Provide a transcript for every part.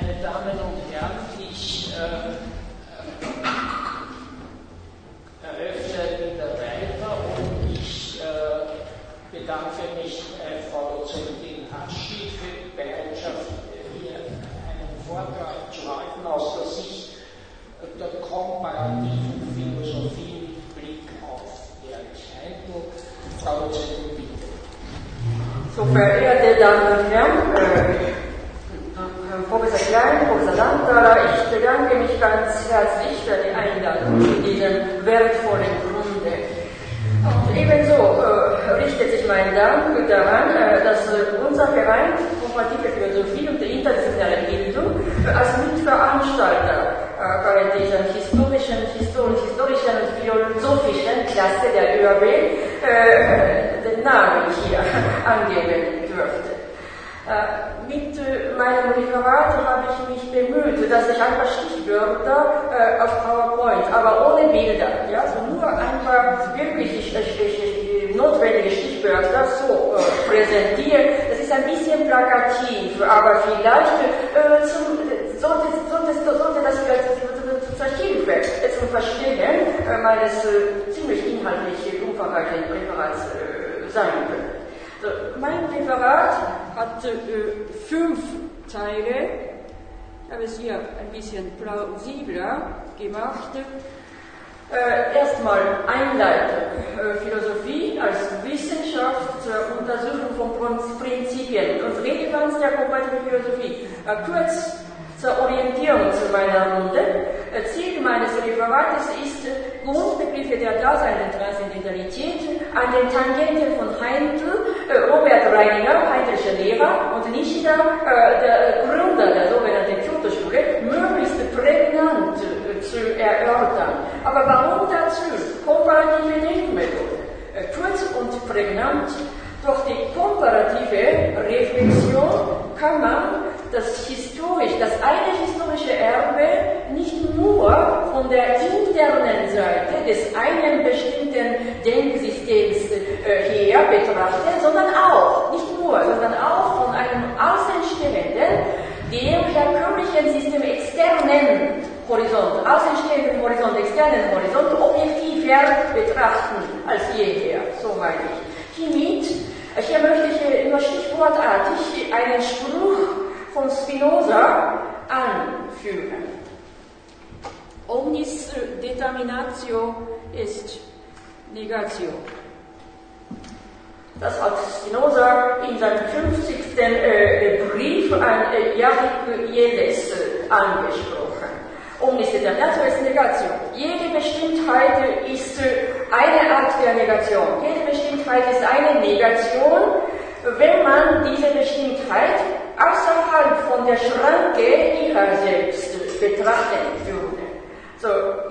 meine Damen und Herren, ich äh, eröffne wieder weiter und ich äh, bedanke mich bei Frau Dozentin Haschi für die Bereitschaft, hier einen Vortrag zu halten aus der Sicht der komparativen Philosophie mit Blick auf Erich. Frau Dozentin, bitte. So, verehrte Damen und Herren, äh, Professor Klein, Professor Landtaler, ich bedanke mich ganz herzlich für die Einladung zu diesem wertvollen Grunde. Und ebenso äh, richtet sich mein Dank daran, äh, dass unser Verein Komparative Philosophie und die interdisziplinäre Bildung äh, als Mitveranstalter äh, bei dieser historischen, historisch, historischen und philosophischen Klasse der ÖAB äh, den Namen hier angeben dürfte. Äh, mit äh, meinem Referat habe ich mich bemüht, dass ich ein paar Stichwörter äh, auf PowerPoint, aber ohne Bilder, ja, also nur ein paar wirklich notwendige Stichwörter so präsentieren. Das ist ein bisschen plakativ, aber vielleicht zum, sollte, sollte, sollte das vielleicht zur Hilfe zum Verstehen meines ziemlich inhaltlich umfangreichen Referats sein können. Mein Referat hat äh, fünf Teile. Ich habe es hier ein bisschen plausibler gemacht. Äh, erstmal Einleitung. Äh, Philosophie als Wissenschaft zur Untersuchung von Prinzipien und Relevanz der kompatiblen Philosophie. Äh, kurz zur Orientierung zu meiner Runde. Äh, Ziel meines Referates ist, Grundbegriffe der Dasein der Transzendentalität an den Tangenten von Heindl, äh, Robert Reininger, Heindlsche Lehrer und Nishida, äh, der Gründer der sogenannten Kyoto-Schule, möglichst prägnant zu erörtern. Aber warum dazu? Komparative Denkmethode. Kurz und prägnant. Durch die komparative Reflexion kann man das historisch, das eine historische Erbe nicht nur von der internen Seite des einen bestimmten Denksystems äh, her betrachten, sondern auch, nicht nur, sondern auch von einem außenstehenden, dem herkömmlichen System externen Horizont, außenstehenden Horizont, externen Horizont objektiver betrachten als jeher, so meine ich. Hiermit, hier möchte ich nur stichwortartig einen Spruch von Spinoza anführen. Omnis determinatio est negatio. Das hat Spinoza in seinem 50. Äh, Brief an äh, Jarik Jedes äh, angesprochen. Omnis determinatio est negatio. Jede Bestimmtheit ist eine Art der Negation. Jede Bestimmtheit ist eine Negation, wenn man diese Bestimmtheit außerhalb von der Schranke ihrer selbst betrachten würde. So,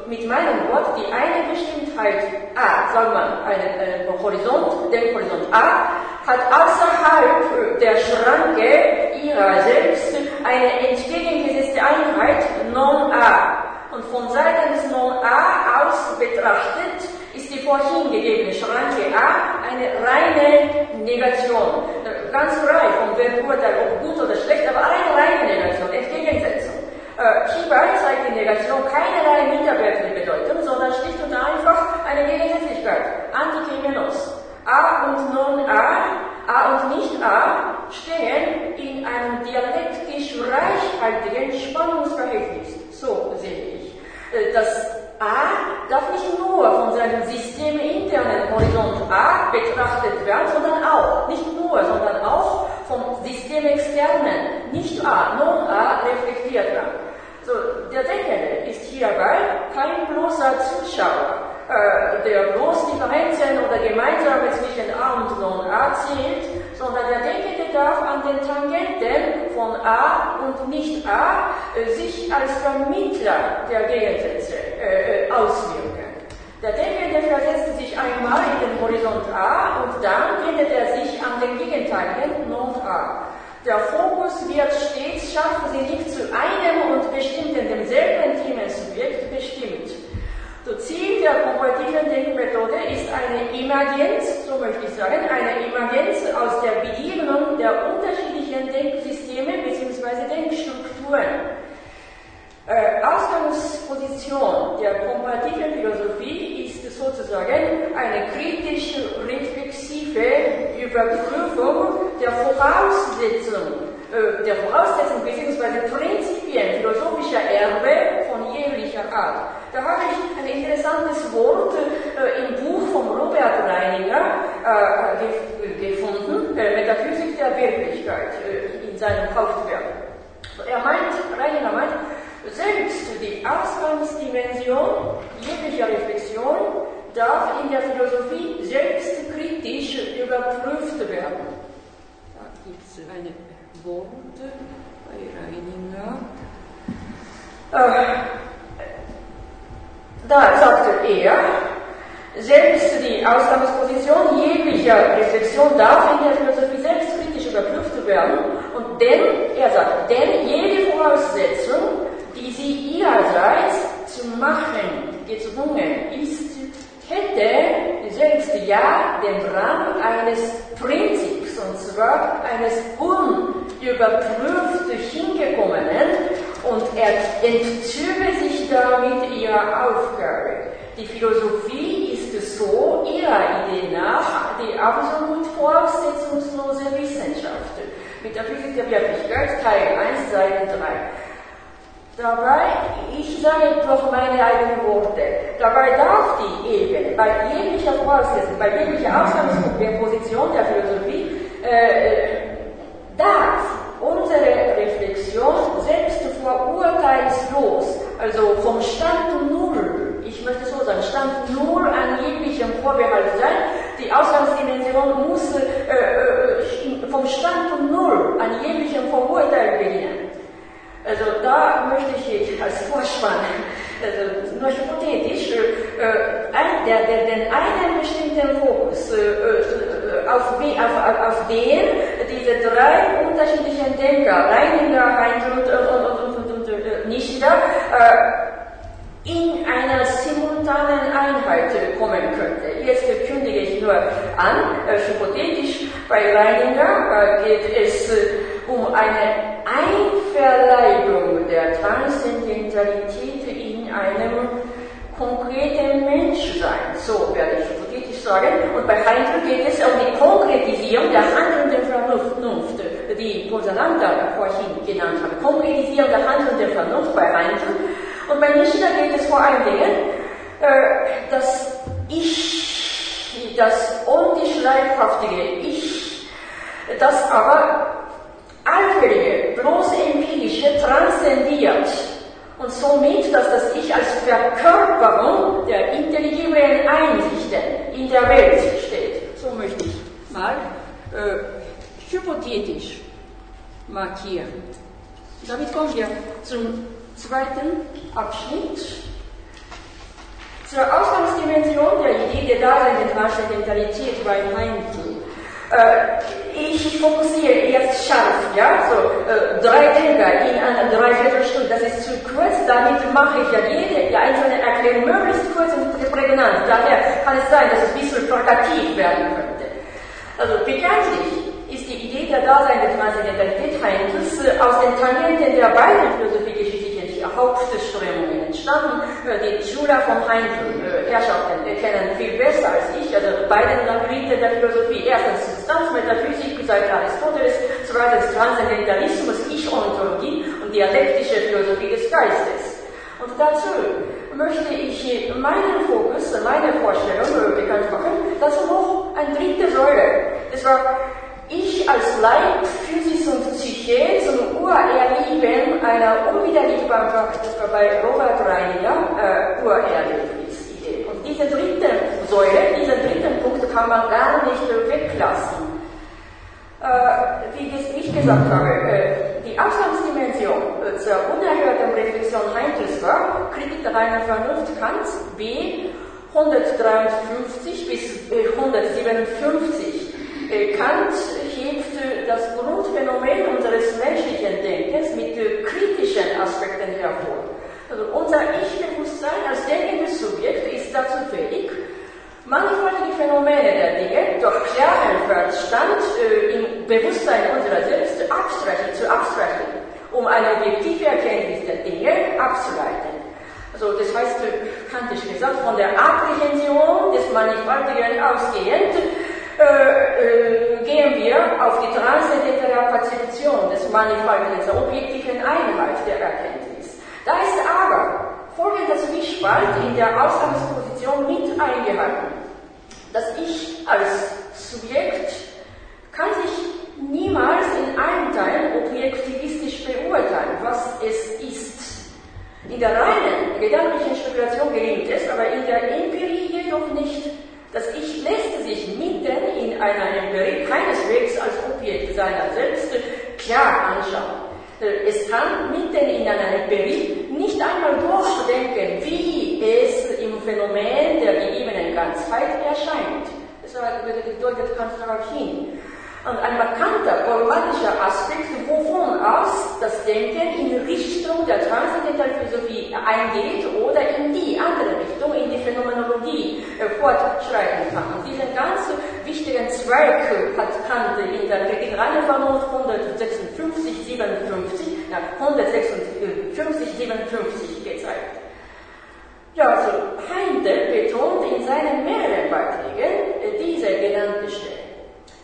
mit meinem Wort, die eine Bestimmtheit A, sagt man, einen, einen Horizont, den Horizont A, hat außerhalb der Schranke ihrer selbst eine entgegengesetzte Einheit non-A. Und von Seiten des Non-A aus betrachtet ist die vorhin gegebene Schranke A eine reine Negation. Ganz frei vom Beurteil, ob gut oder schlecht, aber eine reine Negation, Entgegensetzung. Äh, hierbei zeigt die Negation keinerlei minderwertige Bedeutung, sondern schlicht und einfach eine Gegensätzlichkeit. Antikrimenos. A und Non-A, A und Nicht-A stehen in einem dialektisch reichhaltigen Spannungsverhältnis. So sehe ich. Äh, das A darf nicht nur von seinem systeminternen Horizont A betrachtet werden, sondern auch, nicht nur, sondern auch vom systemexternen, nicht A, non-A reflektiert werden. So, der Denkende ist hierbei kein bloßer Zuschauer, äh, der bloß Differenzen oder Gemeinsame zwischen A und Non-A zählt, sondern der Denkende darf an den Tangenten von A und Nicht-A äh, sich als Vermittler der Gegensätze äh, äh, auswirken. Der Denkende versetzt sich einmal in den Horizont A und dann wendet er sich an den Gegenteiligen Non-A. Der Fokus wird stets, schaffen Sie nicht zu einem und bestimmten demselben Themensubjekt bestimmt. Das Ziel der komparativen Denkmethode ist eine Emergenz, so möchte ich sagen, eine Emergenz aus der Begegnung der unterschiedlichen Denksysteme bzw. Denkstrukturen. Äh, Ausgangsposition der komparativen Philosophie ist sozusagen eine kritische, reflexive Überprüfung der Voraussetzung, äh, der Voraussetzung bzw. Prinzipien philosophischer Erbe von jeglicher Art. Da habe ich interessantes Wort äh, im Buch von Robert Reininger äh, gefunden, äh, Metaphysik der Wirklichkeit, äh, in seinem Hauptwerk. Er meint, Reininger meint, selbst die Ausgangsdimension jeglicher Reflexion darf in der Philosophie selbstkritisch überprüft werden. Da gibt es eine Worte bei Reininger. Äh, da sagte er, selbst die Ausgangsposition jeglicher Reflexion darf in der Philosophie selbstkritisch überprüft werden. Und denn, er sagt, denn jede Voraussetzung die sie ihrerseits zu machen gezwungen ist, hätte selbst ja den Rang eines Prinzips, und zwar eines unüberprüft hingekommenen, und er entzöge sich damit ihrer Aufgabe. Die Philosophie ist so ihrer Idee nach die absolut voraussetzungslose Wissenschaft. Mit der Physik der Wirklichkeit, Teil 1, Seite 3. Dabei, ich sage doch meine eigenen Worte, dabei darf die Ebene bei jeglicher Voraussetzung, bei jeglicher Ausgangsposition der Philosophie, äh, darf unsere Reflexion selbst vorurteilslos, also vom Stand Null, ich möchte so sagen, Stand Null an jeglichem Vorbehalt sein, die Ausgangsdimension muss äh, äh vom Stand Null an jeglichem Vorurteil beginnen. Also da möchte ich als Vorspann, also nur hypothetisch, äh, ein, der, der, den einen bestimmten Fokus äh, äh auf, auf, auf den diese drei unterschiedlichen Denker, Reininger, Heinz und, und, und, und, und äh, Nishida, äh, in einer simultanen Einheit kommen könnte. Jetzt kündige ich nur an, äh, hypothetisch, bei Reininger äh, geht es äh, um eine Einverleibung der Transzendentalität in einem konkreten Menschsein. So werde ich hypothetisch sagen. Und bei Heindl geht es um die Konkretisierung der handelnden Vernunft, die Posalanda vorhin genannt hat. Konkretisierung der handelnden Vernunft bei Heindl. Und bei Nishida geht es vor allen Dingen, äh, dass Ich, das ontisch leibhaftige Ich, das aber allfällige, bloße empirische transzendiert und somit, dass das Ich als Verkörperung der intelligiblen Einsichten in der Welt steht. So möchte ich mal äh, hypothetisch markieren. Damit kommen wir zum zweiten Abschnitt. Zur Ausgangsdimension der Idee der Dasein der Transzendentalität bei Heindl. Äh, ich fokussiere jetzt scharf, ja, so äh, drei Denker in einer Dreiviertelstunde, das ist zu kurz, damit mache ich ja jede einzelne Erklärung möglichst kurz und prägnant. Daher kann es sein, dass es ein bisschen plakativ werden könnte. Also bekanntlich ist die Idee der Dasein Transzendentalität Heinzes äh, aus den Tangenten der beiden Philosophiegeschichten Hauptströmungen entstanden. Die Schüler von Heindl, äh, Herrschaften, kennen viel besser als ich, also beide Labyrinth der Philosophie. Erstens Substanzmetaphysik seit Aristoteles, zweitens Transzendentalismus, Ich-Ontologie und dialektische Philosophie des Geistes. Und dazu möchte ich meinen Fokus, meine Vorstellung bekannt machen, dazu noch eine dritte Säule. Das war ich als Leib, Physis und Psyche zum Urerleben einer unwiderlegbaren war bei Robert Reiniger äh, Urerlebnisidee. Und diese dritte Säule, diesen dritten Punkt kann man gar nicht weglassen. Äh, wie ich gesagt habe, äh, die Ausgangsdimension äh, zur unerhörten Reflexion Heintels war Kritik der reinen Vernunft Kants B 153 bis 157 Kant hebt das Grundphänomen unseres menschlichen Denkens mit kritischen Aspekten hervor. Also unser Ich-Bewusstsein als denkendes Subjekt ist dazu fähig, mannigfaltige Phänomene der Dinge durch klaren Verstand äh, im Bewusstsein unserer selbst abstrahieren, zu abstrahieren, um eine objektive Erkenntnis der Dinge abzuleiten. Also das heißt, kantisch gesagt, von der Apprehension des Mannigfaltigen ausgehend, äh, äh, gehen wir auf die Perzeption des Mannigfaltigen, der objektiven Einheit der Erkenntnis. Da ist aber folgender Zwiespalt in der Ausgangsposition mit eingehalten. Das Ich als Subjekt kann sich niemals in einem Teil objektivistisch beurteilen, was es ist. In der reinen gedanklichen Spekulation gelingt es, aber in der Empirie jedoch nicht. Das Ich lässt sich mitten in einer Empirie keineswegs als Objekt seiner selbst klar anschauen. Es kann mitten in einer Empirie nicht einmal durchdenken, wie es im Phänomen der gegebenen Ganzheit erscheint. Das bedeutet hin. Und ein markanter problematischer Aspekt, wovon aus das Denken in Richtung der transzendentalen Philosophie eingeht oder in die andere Richtung, in die Phänomenologie äh, fortschreiten kann. Und diesen ganz wichtigen Zweig hat Kant in der reine Vernunft 156, 57, ja, 156, 57 gezeigt. Ja, also Heindel betont in seinen mehreren Beiträgen diese genannte Stelle.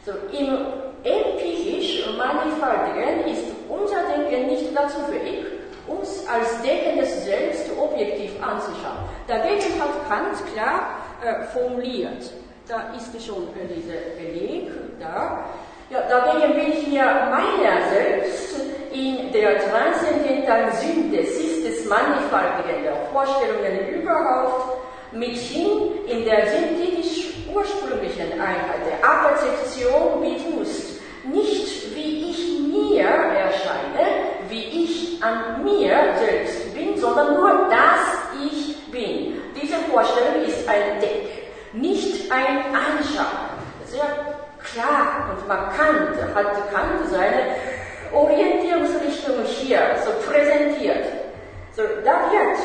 So, Im empirisch Mannigfaltigen ist unser Denken nicht dazu fähig, uns als Denkendes Selbst objektiv anzuschauen. Dagegen hat Kant klar äh, formuliert. Da ist schon äh, dieser Beleg da. Ja, dagegen will ich mir meiner selbst in der transzendentalen Synthesis des Mannigfaltigen der Vorstellungen überhaupt mithin in der synthetisch ursprünglichen Einheit der Apperzeption bewusst, nicht wie ich mir erscheine, wie ich an mir selbst bin, sondern nur, dass ich bin. Diese Vorstellung ist ein Deck, nicht ein Anschauen. Sehr klar und markant hat Kant seine Orientierungsrichtung hier so präsentiert. So, da wird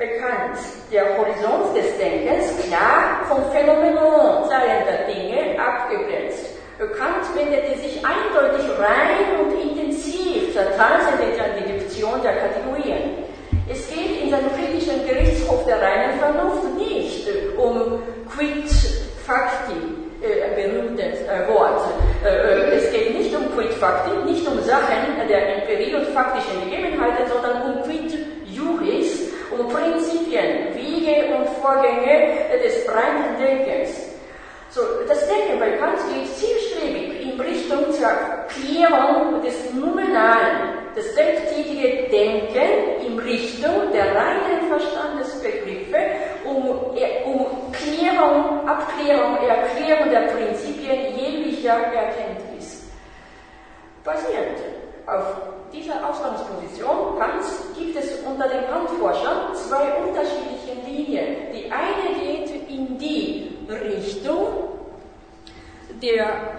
bekannt. Der Horizont des Denkens klar vom Phänomenon seiender Dinge abgegrenzt. Kant wendete sich eindeutig rein und intensiv zur transzendentalen Deduktion der Kategorien. Es geht in seinem kritischen Gerichtshof der reinen Vernunft nicht um quid facti, äh, berühmtes äh, Wort. Äh, äh, es geht nicht um quid facti, nicht um Sachen der Empirie und faktischen Gegebenheiten, sondern um um Prinzipien, Wege und Vorgänge des breiten Denkens. So, das Denken bei Kant geht zielstrebig in Richtung zur Klärung des Nominalen, das selbsttätige Denken in Richtung der reinen Verstandesbegriffe, um, um Klärung, Abklärung, Erklärung der Prinzipien jeglicher Erkenntnis. Basierend auf dieser Ausgangsposition Kants gibt es unter den Kant-Forschern zwei unterschiedliche Linien. Die eine geht in die Richtung der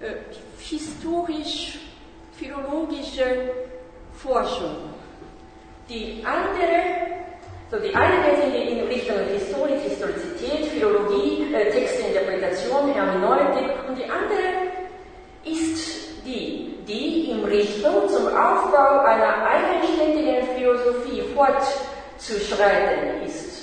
äh, historisch-philologischen Forschung. Die andere, so die eine geht in, Richtung Historik, Historizität, Philologie, äh, Textinterpretation, Hermeneutik und die andere ist die, die in Richtung zum Aufbau einer eigenständigen Philosophie fortzuschreiten ist.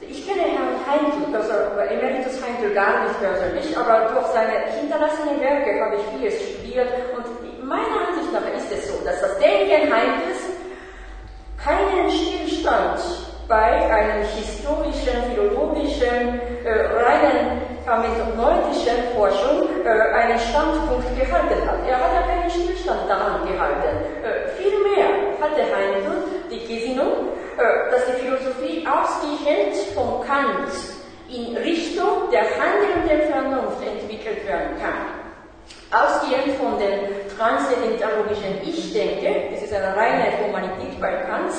Ich kenne Herrn Heindl, also Emeritus Heindl gar nicht persönlich, aber durch seine hinterlassenen Werke habe ich vieles studiert und meiner Ansicht nach ist es so, dass das Denken Heindls keinen Stillstand bei einem historischen, philologischen, äh, reinen hermeneutischen Forschung äh, einen Standpunkt gehalten hat. Er hat ja keinen Stillstand daran gehalten. Äh, vielmehr hatte Heindl die Gesinnung, äh, dass die Philosophie ausgehend von Kant in Richtung der handelnden Vernunft entwickelt werden kann. Ausgehend von dem transzendentologischen Ich-Denke, das ist eine reine Humanität bei Kant,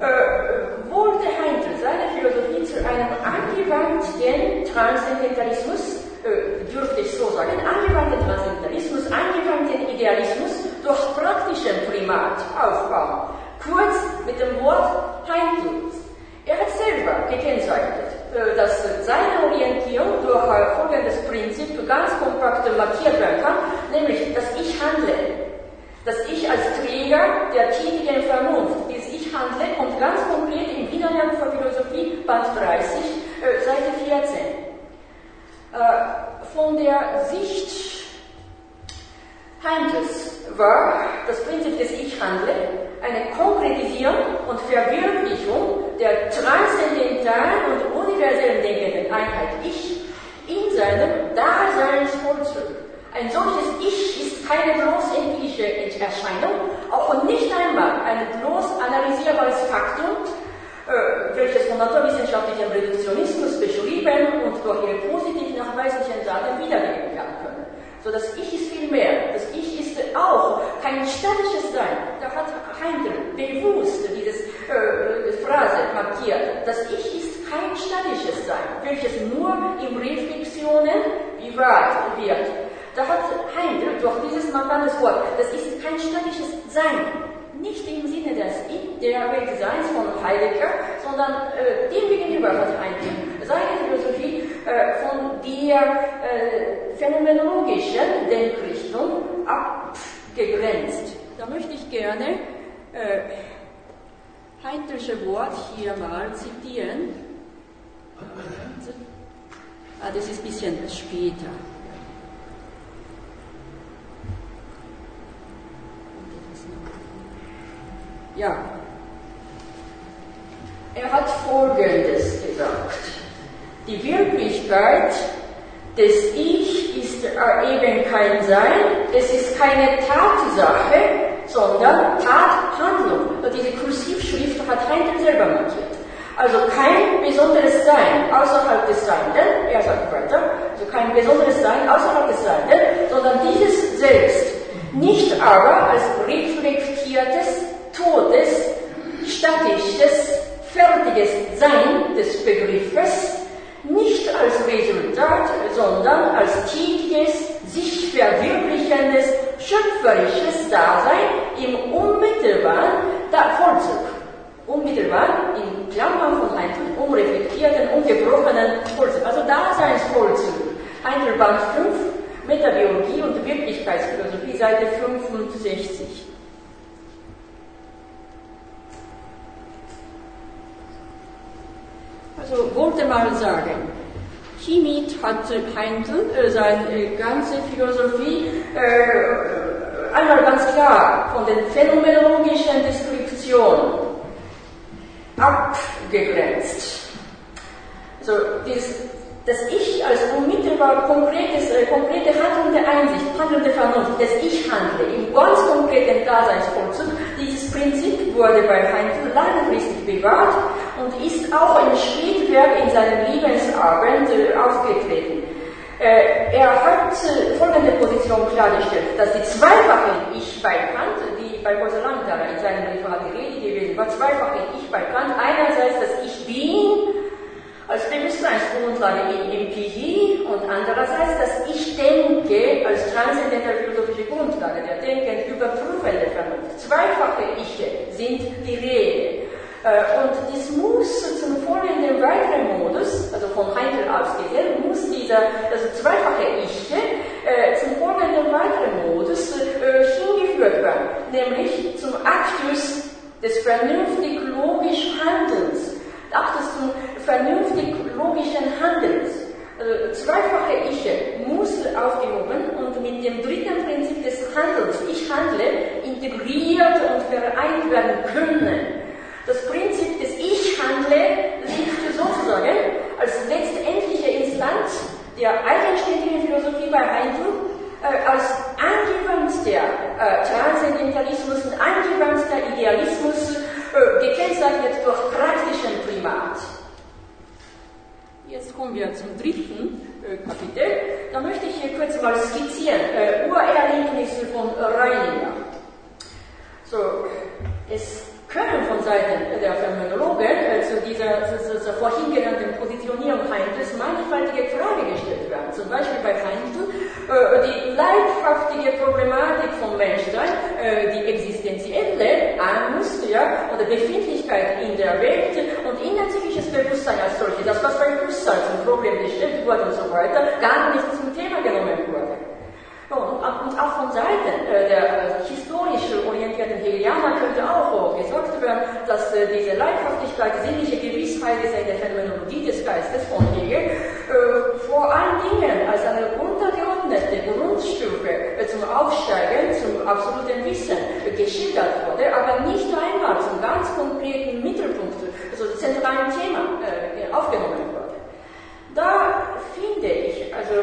äh, wollte Heindl seine Philosophie zu einem angewandten Transzendentalismus, äh, dürfte ich so sagen, angewandten Transzendentalismus, angewandten Idealismus durch praktischen Primat aufbauen. Kurz mit dem Wort Heindl. Er hat selber gekennzeichnet, äh, dass seine Orientierung durch folgendes Prinzip ganz kompakt markiert werden kann, nämlich, dass ich handle, dass ich als Träger der tätigen Vernunft. Dieses Ich handle kommt ganz konkret im Widerlernen für Philosophie, Band 30, äh, Seite 14. Äh, von der Sicht Heintels war das Prinzip des Ich handle eine Konkretisierung und Verwirklichung der transzendentalen und universellen denkenden Einheit Ich in seinem Daseinsvollzug. Ein solches Ich ist keine bloß empirische Erscheinung, auch nicht einmal ein bloß analysierbares Faktum, äh, welches von naturwissenschaftlichem Reduktionismus beschrieben und durch ihre positiv nachweislichen Daten wiedergegeben werden können. So das Ich ist viel mehr. Das Ich ist auch kein statisches Sein. Da hat Heindel bewusst diese äh, Phrase markiert. Das Ich ist kein statisches Sein, welches nur in Reflexionen bewahrt wird. Da hat Heindel durch dieses markantes Wort, das ist kein statisches Sein, nicht im Sinne des In der Weltseins von Heidegger, sondern äh, dem gegenüber hat Heidegger seine Philosophie äh, von der äh, phänomenologischen Denkrichtung abgegrenzt. Da möchte ich gerne äh, Heidelsche Wort hier mal zitieren. Ah, das ist ein bisschen später. Ja. Er hat Folgendes gesagt. Die Wirklichkeit des Ich ist eben kein Sein, es ist keine Tatsache, sondern Tathandlung. Und diese Kursivschrift hat Heindel selber markiert. Also kein besonderes Sein außerhalb des Seienden, er sagt weiter, also kein besonderes Sein außerhalb des Seienden, sondern dieses Selbst. Nicht aber als reflektiertes totes, statisches, fertiges Sein des Begriffes nicht als Resultat, sondern als tätiges, sich verwirklichendes, schöpferisches Dasein im unmittelbaren Vollzug. Unmittelbar in Klammern von einem unreflektierten, ungebrochenen Vollzug, also Daseinsvollzug. Einzelband 5, Metabiologie und Wirklichkeitsphilosophie, Seite 65. Also wollte mal sagen, hiermit hat Heindl seine ganze Philosophie äh, einmal ganz klar von den phänomenologischen Deskriptionen abgegrenzt. Also dieses das Ich als unmittelbar konkretes, äh, konkrete handelnde Einsicht, handelnde Vernunft, das Ich handle im ganz konkreten Daseinsvollzug, dieses Prinzip wurde bei Heinz langfristig bewahrt und ist auch im Spätwerk in seinem Lebensabend äh, aufgetreten. Äh, er hat äh, folgende Position klargestellt, dass die zweifache Ich bei Kant, die bei Langthaler in seinem Referat gewesen war, zweifache Ich bei Kant, einerseits das Ich bin, als Bewusstseinsgrundlage in Empirie und andererseits das Ich denke als transzendentale philosophische Grundlage der denkend überprüfende Vernunft. Zweifache Iche sind die Rede. Äh, und dies muss zum folgenden weiteren Modus, also von Heindel aus gesehen, muss dieser, also zweifache Iche äh, zum folgenden weiteren Modus äh, hingeführt werden, nämlich zum Aktus des vernünftig logisch Handelns Das zum vernünftig logischen Handelns. Also zweifache Ich muss aufgehoben und mit dem dritten Prinzip des Handelns, ich handle, integriert und vereint werden können. Das Prinzip des Ich handle liegt sozusagen als letztendliche Instanz der eigenständigen Philosophie bei Heindl äh, als angewandter äh, Transzendentalismus und angewandter Idealismus gekennzeichnet durch praktischen Primat. Jetzt kommen wir zum dritten äh, Kapitel. Da möchte ich hier kurz mal skizzieren. Äh, Urerlebnisse von Reininger. So, es können von Seiten der Phänomenologen äh, zu dieser, zu, zu, vorhin genannten Positionierung Heindels mannigfaltige Fragen gestellt werden. Zum Beispiel bei Heindel äh, die leibhaftige Problematik von Menschsein, äh, die existenzielle Angst ja, oder Befindlichkeit in der Welt und innerpsychisches Bewusstsein als solches, das was bei Husserl zum Problem gestellt wurde und so weiter, gar nicht zum Thema genommen wurde. Und, auch von Seiten äh, der äh, historisch orientierten Hegelianer könnte auch gesagt werden, dass äh, diese Leibhaftigkeit, sinnliche Gewissheit ist in der Phänomenologie des Geistes von Hegel äh, vor allen Dingen als eine untergeordnete Grundstufe äh, zum Aufsteigen, zum absoluten Wissen geschildert wurde, aber nicht einmal zum ganz konkreten Mittelpunkt, also zentralen Thema aufgenommen wurde. Da finde ich, also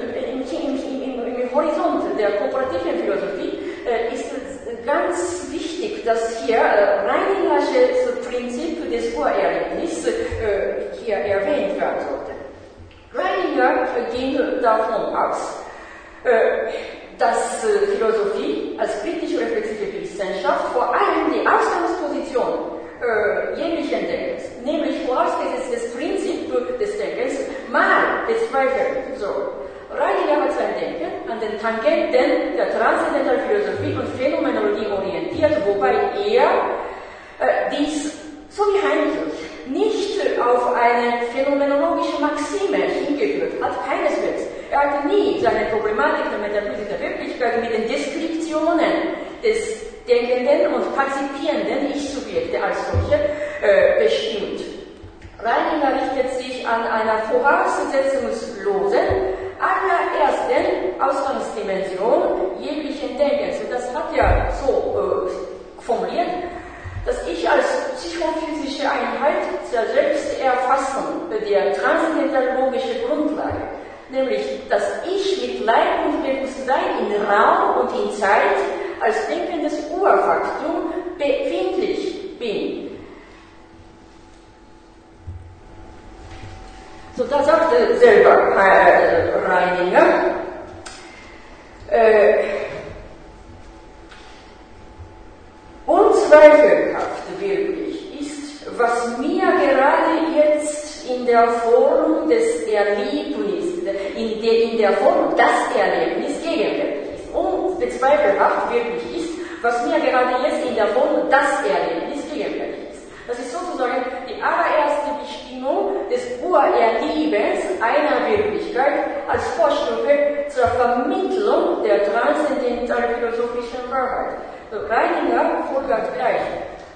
im, im, im, im Horizont der kooperativen Philosophie äh, ist es ganz wichtig, dass hier äh, Reiningersches Prinzip des Urerlebnisses äh, hier erwähnt werden sollte. Reininger ging davon aus, dass Philosophie als kritisch-reflexive Wissenschaft vor allem die Ausgangsposition äh, jeglichen Denkens, nämlich vorausgesetztes Prinzip des Denkens, mal bezweifeln soll. Reiniger hat sein Denken an den Tangenten der transzendentalen Philosophie und Phänomenologie orientiert, wobei er äh, dies, so wie Heinrich, nicht auf eine phänomenologische Maxime hingeführt hat, keineswegs. Er hat nie seine Problematik der Metaphysik der Wirklichkeit mit den Deskriptionen des Denkenden und Partizipierenden Ich-Subjekte als solche äh, bestimmt. Reininger richtet sich an einer voraussetzungslosen, allerersten Ausgangsdimension jeglichen Denkens. Und das hat er so äh, formuliert, dass ich als psychophysische Einheit der Selbsterfassung der transzendentologischen Grundlage, nämlich dass ich mit Leib und Bewusstsein in Raum und in Zeit als denkendes Urfaktum befindlich bin. So, da sagte selber äh, Reininger, äh, unzweifelhaft wirklich ist, was mir gerade jetzt in der Form des Erlebnisses, in der, in der Form das Erlebnis gegenwärtig ist. Unbezweifelhaft wirklich ist, was mir gerade jetzt in der Form das Erlebnis gegenwärtig ist. Das ist sozusagen die allererste Bestimmung des Urerlebens einer Wirklichkeit als Vorstufe zur Vermittlung der transzendentalen philosophischen Wahrheit. So, Reininger folgert gleich.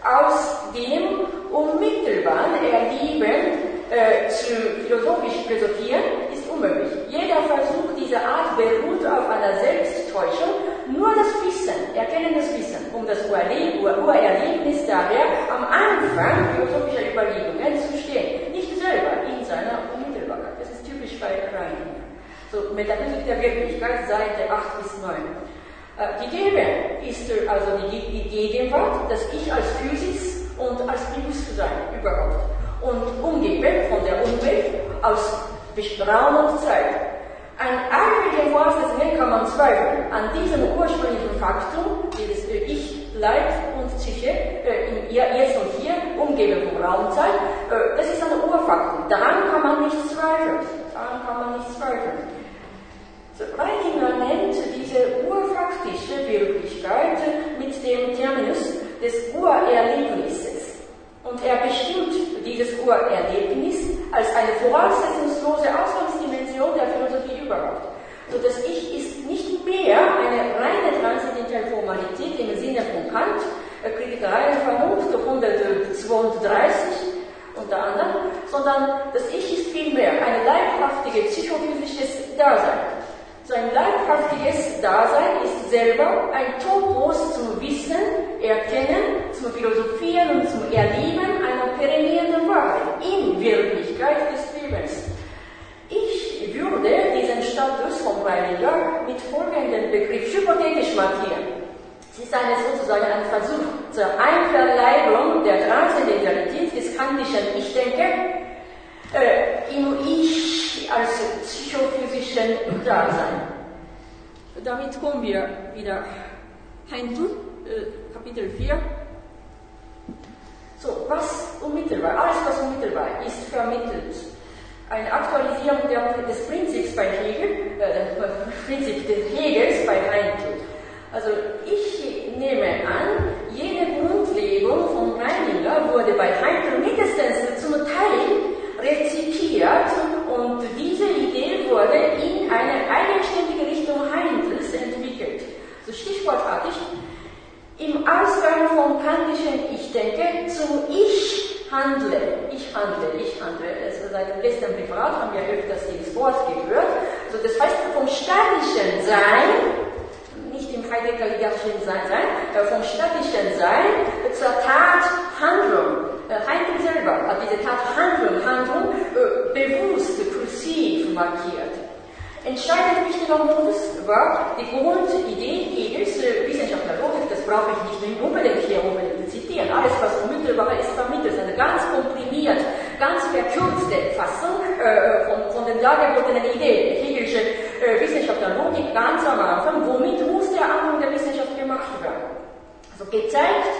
Aus dem unmittelbaren Erleben äh, zu philosophisch philosophieren ist unmöglich. Dieser Art beruht auf einer Selbsttäuschung. Nur das Wissen, erkennendes Wissen, um das Urerlebnis daher am Anfang philosophischer Überlegungen zu stehen. Nicht selber in seiner Unmittelbarkeit. Das ist typisch bei Reininger. So, Metaphysik der Wirklichkeit, Seite 8 bis 9. Äh, gegeben ist also die, die Gegenwart, das Ich als Physis und als Bewusstsein überhaupt und umgeben von der Umwelt aus Raum und Zeit. Ein allgemeine Voraussetzung kann man zweifeln an diesem ursprünglichen Faktum, dieses Ich, Leib und Psyche, äh, jetzt und hier, umgeben von Raum und Zeit, äh, das ist ein Urfaktum. Daran kann man nicht zweifeln. Daran kann man nicht zweifeln. So, Reininger nennt diese urfaktische Wirklichkeit mit dem Terminus des Urerlebnisses. Und er bestimmt dieses Urerlebnis als eine voraussetzungslose Ausgangsdimension der Philosophie überhaupt. So das Ich ist nicht mehr eine reine transzendentale Formalität im Sinne von Kant, Kritikerei und Vernunft 132 unter anderem, sondern das Ich ist vielmehr ein leibhaftiges psychophysisches Dasein. So ein leibhaftiges Dasein ist selber ein Topos zum Wissen, Erkennen, zum Philosophieren und zum Erleben einer perennierenden Wahrheit in Wirklichkeit des Lebens. Ich würde diesen Status von Reiniger mit folgendem Begriff hypothetisch markieren. Es ist eine, sozusagen ein Versuch zur Einverleibung der Transzendentalität des kantischen Ich-Denke äh, im Ich als psychophysischen Dasein. Damit kommen wir wieder Händel, äh, Kapitel 4. So, was unmittelbar, alles was unmittelbar ist vermittelt eine Aktualisierung des Prinzips bei Hegel, äh, Prinzip des Hegels bei Reinke. Also ich nehme an, jede Grundlegung von Reininger wurde bei Heidel mindestens zum Teil rezipiert und diese Idee wurde in eine eigenständige Richtung Heidels entwickelt. So also stichwortartig, im Ausgang vom kantischen Ich denke zum Ich handle, ich handle, ich handle. Also seit dem letzten Referat haben wir öfters dieses Wort gehört. Also das heißt vom statischen Sein, nicht im Heideggerischen Sein, äh, vom statischen Sein zur Tathandlung. Äh, Heidegger selber hat diese Tathandlung, Handlung äh, bewusst, kursiv markiert. Entscheidend wichtiger Modus war die Grundidee Hegels, äh, Wissenschaft der Logik, das brauche ich nicht unbedingt hier unbedingt zitieren. Alles, was unmittelbar ist, vermittelt, eine ganz komprimiert, ganz verkürzte Fassung äh, von, von den dargebotenen Ideen. Hegelische äh, Wissenschaft der Logik ganz am Anfang, womit muss der Anfang der Wissenschaft gemacht werden? Also gezeigt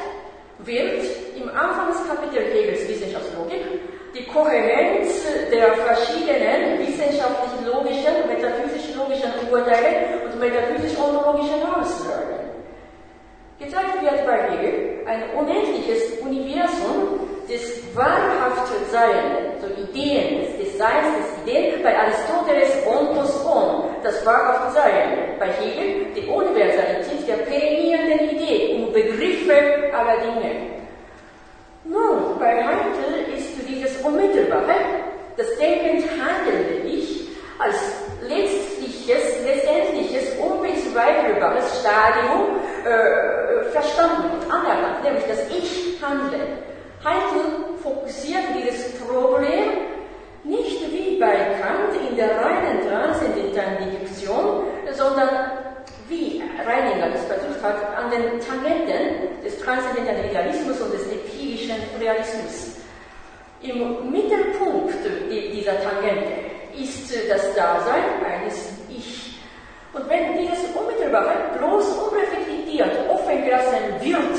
wird im Anfangskapitel Hegels Wissenschaftslogik die Kohärenz der verschiedenen wissenschaftlich-logischen, metaphysisch-logischen Urteile und metaphysisch-ontologischen Aussagen. Gezeigt wird bei Hegel ein unendliches Universum des wahrhaften Seins, so Ideen, des Seins, des Ideen, bei Aristoteles Ontos On, das wahrhafte Sein, bei Hegel die Universalität der perenierenden Idee und Begriffe aller Dinge. Nun, bei Heidel dieses Unmittelbare, das denkend handelnde Ich, als letztliches, letztendliches, unbezweifelbares Stadium äh, verstanden und anerkannt, nämlich das Ich handle. Heidel fokussiert dieses Problem nicht wie bei Kant in der reinen transzendentalen Deduktion, sondern wie Reininger das versucht hat, an den Tangenten des transzendentalen Idealismus und des empirischen Realismus. Im Mittelpunkt dieser Tangente ist das Dasein eines Ich. Und wenn dieses Unmittelbare bloß unreflektiert offen gelassen wird,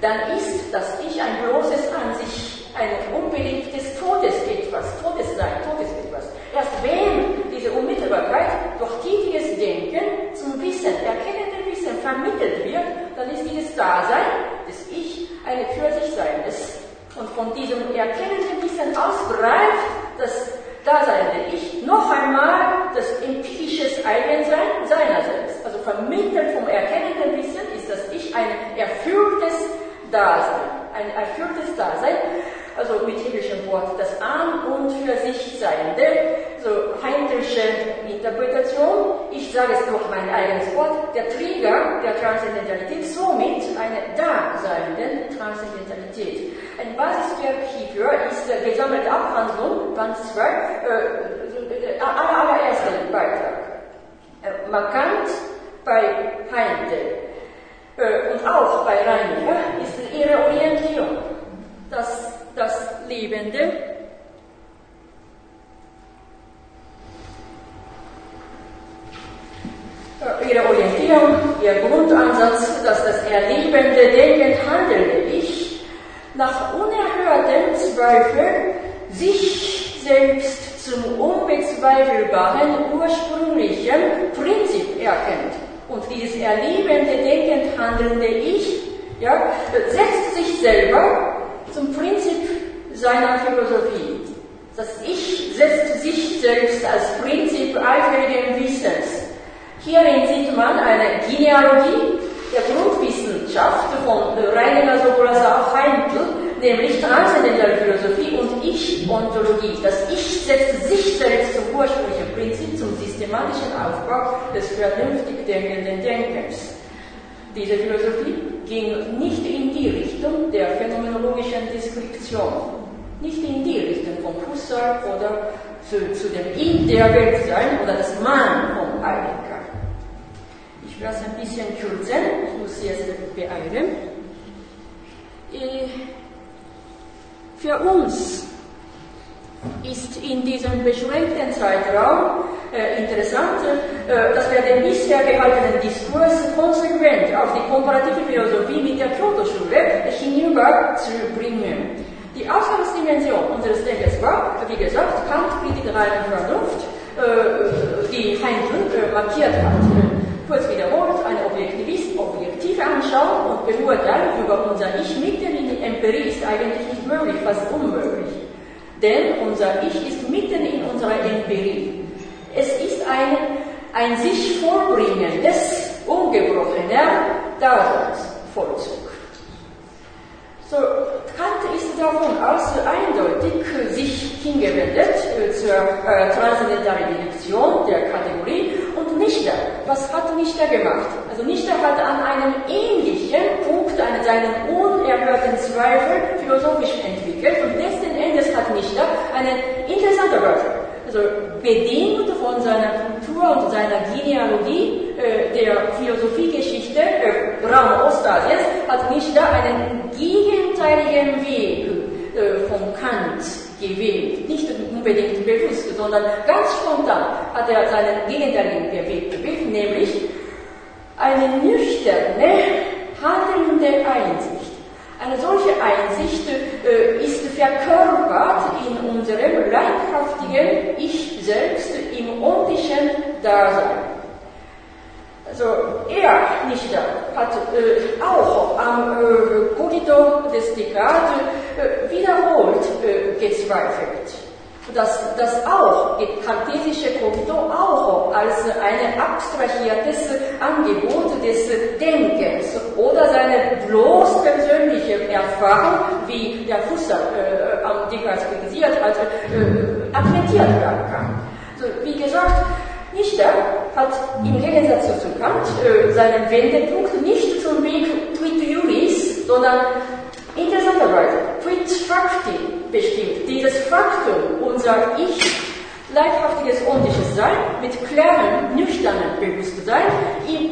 dann ist das Ich ein bloßes an sich, ein unbedingtes Todes etwas, Todessein, Todesetwas. Erst wenn diese Unmittelbarkeit durch tiefiges Denken zum Wissen, erkennenden Wissen vermittelt wird, dann ist dieses Dasein des Ich eine für sich Seiendes. Und von diesem erkennenden Wissen aus greift das Dasein der Ich noch einmal das empirisches Eigensein seinerseits. Also vermittelt vom erkennenden Wissen ist das Ich ein erfülltes Dasein, ein erfülltes Dasein, also mit himmlischem Wort, das An und für sich Seiende, so heindelsche Interpretation, ich sage es durch mein eigenes Wort, der Trigger der Transzendentalität, somit eine daseinende Transzendentalität. Ein Basiswerk hierfür ist äh, gesammelte Abhandlung, Band 2, äh, Unseres Denkens war, wie gesagt, Kant mit der reinen Vernunft, äh, die Heinrich äh, markiert hat. Kurz wiederholt, eine Objektivist, objektive Anschauung und Beurteilung über unser Ich mitten in die Empirie ist eigentlich nicht möglich, fast unmöglich. Denn unser Ich ist mitten in unserer Empirie. Es ist ein, ein sich vorbringendes, ungebrochener Daseinsvollzug. So, Kant ist davon aus eindeutig sich hingewendet zur äh, transzendentalen Deduktion der Kategorie und Nichter. Was hat Nichter gemacht? Also Nichter hat an einem ähnlichen Punkt einen, seinen unerhörten Zweifel philosophisch entwickelt und letzten Endes hat Nichter eine interessante Wörter also bedingt von seiner Kultur und seiner Genealogie äh, der Philosophiegeschichte äh, Raum Ostasiens, hat nicht da einen gegenteiligen Weg äh, von Kant gewählt. Nicht unbedingt bewusst, sondern ganz spontan hat er seinen gegenteiligen Weg gewählt, nämlich eine nüchterne, handelnde Einsicht. Eine solche Einsicht äh, ist verkörpert in unserem leibhaftigen Ich selbst im ontischen Dasein. Also er, nicht hat äh, auch am äh, des Descartes äh, wiederholt äh, gezweifelt dass das auch, kartesische Cogito auch als ein abstrahiertes Angebot des Denkens oder seine bloß persönliche Erfahrung, wie der Fusser äh, am Descartes kritisiert hat, äh, akzeptiert werden kann. Also, wie gesagt, Nichter hat im Gegensatz zu Kant äh, seinen Wendepunkt nicht zum Weg Quid Juris, sondern interessanterweise Quid Facti bestimmt. Dieses Faktum, unser Ich, leibhaftiges ordentliches Sein, mit klarem, nüchternem Bewusstsein,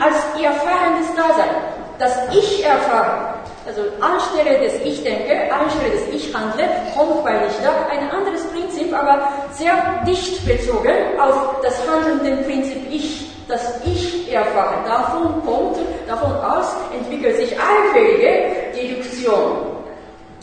als erfahrenes Dasein. Das Ich erfahren, also anstelle des Ich denke, anstelle des Ich handle, kommt bei Lichter ein anderes Prinzip, aber sehr dicht bezogen auf das handelnde Prinzip Ich das Ich erfahren. Davon kommt, davon aus entwickelt sich allfällige Deduktion.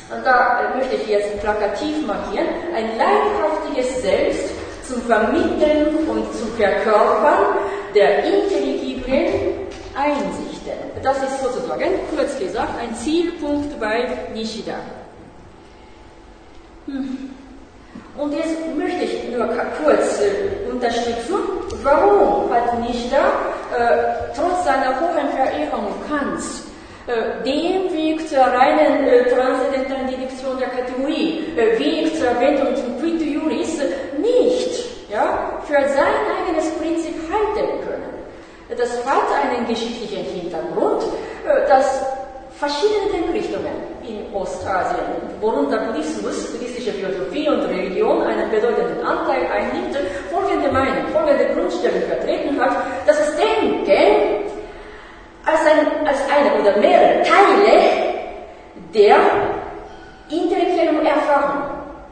Und da möchte ich jetzt plakativ markieren, ein leibhaftiges Selbst zum Vermitteln und zum Verkörpern der intelligiblen Einsichten. Das ist sozusagen, kurz gesagt, ein Zielpunkt bei Nishida. Hm. Und jetzt möchte ich nur kurz äh, unterstützen, warum hat Nishida äh, trotz seiner hohen Verehrung Kants äh, dem Weg zur reinen äh, transzendentalen Deduktion der Kategorie, äh, Weg zur Wendung zum Quid Juris, nicht ja, für sein eigenes Prinzip halten können. Das hat einen geschichtlichen Hintergrund, äh, dass verschiedene Denkrichtungen in Ostasien, worunter Buddhismus, buddhistische Philosophie und Religion einen bedeutenden Anteil einnimmt, folgende Meinung, folgende Grundstellung vertreten hat, dass das Denken als, ein, als eine oder mehrere Teile der intellektuellen Erfahrung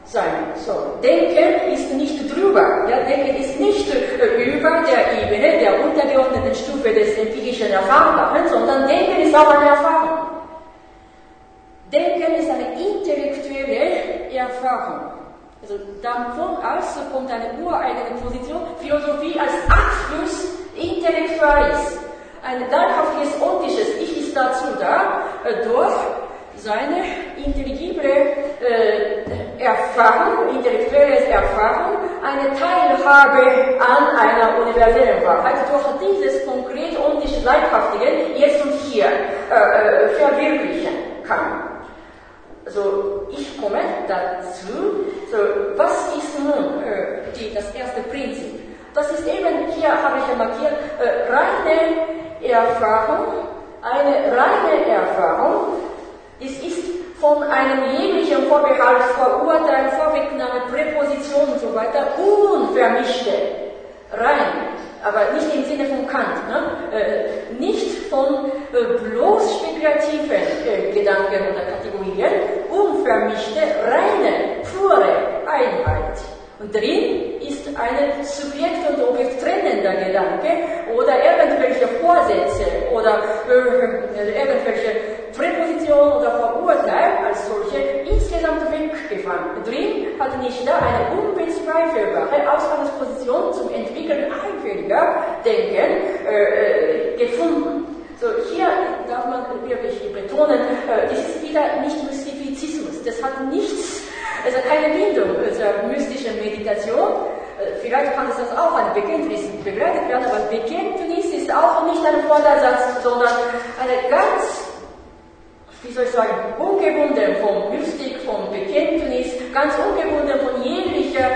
sein soll. Denken ist nicht drüber, ja, Denken ist nicht über der Ebene der untergeordneten Stufe des empirischen Erfahrungen, sondern Denken ist auch eine Erfahrung. Denken ist eine intellektuelle Erfahrung. Also davon aus kommt eine ureigene Position, Philosophie als Abschluss Intellektualis ein leibhaftiges ontisches Ich ist dazu da, äh, durch seine intelligible äh, Erfahrung, intellektuelle Erfahrung, eine Teilhabe an einer universellen Wahrheit durch dieses konkret ontische Leibhaftige jetzt und hier äh, äh, verwirklichen kann. Also ich komme dazu, so, was ist nun äh, die, das erste Prinzip? Das ist eben, hier habe ich markiert, äh, reine Erfahrung, eine reine Erfahrung, es ist von einem jeglichen Vorbehalt, Vorurteil, Vorwegnahme, Präposition und so weiter unvermischte, rein, aber nicht im Sinne von Kant, ne? äh, nicht von äh, bloß spekulativen äh, Gedanken oder Kategorien, unvermischte, reine, pure Einheit. Und drin ist ein Subjekt und Objekt trennender Gedanke oder irgendwelche Vorsätze oder äh, irgendwelche Präpositionen oder Verurteil als solche insgesamt weggefangen. Drin hat nicht da eine unbezweifelbare Ausgangsposition zum Entwickeln einfälliger Denken äh, äh, gefunden. So, hier darf man wirklich betonen, äh, das ist wieder nicht Mystizismus. Das hat nichts also keine Bindung zur mystischen Meditation. Äh, vielleicht kann es das auch ein Bekenntnis begleitet werden, aber Bekenntnis ist auch nicht ein Vordersatz, sondern eine ganz, wie soll ich sagen, ungebunden vom Mystik, vom Bekenntnis, ganz ungebunden von jeglicher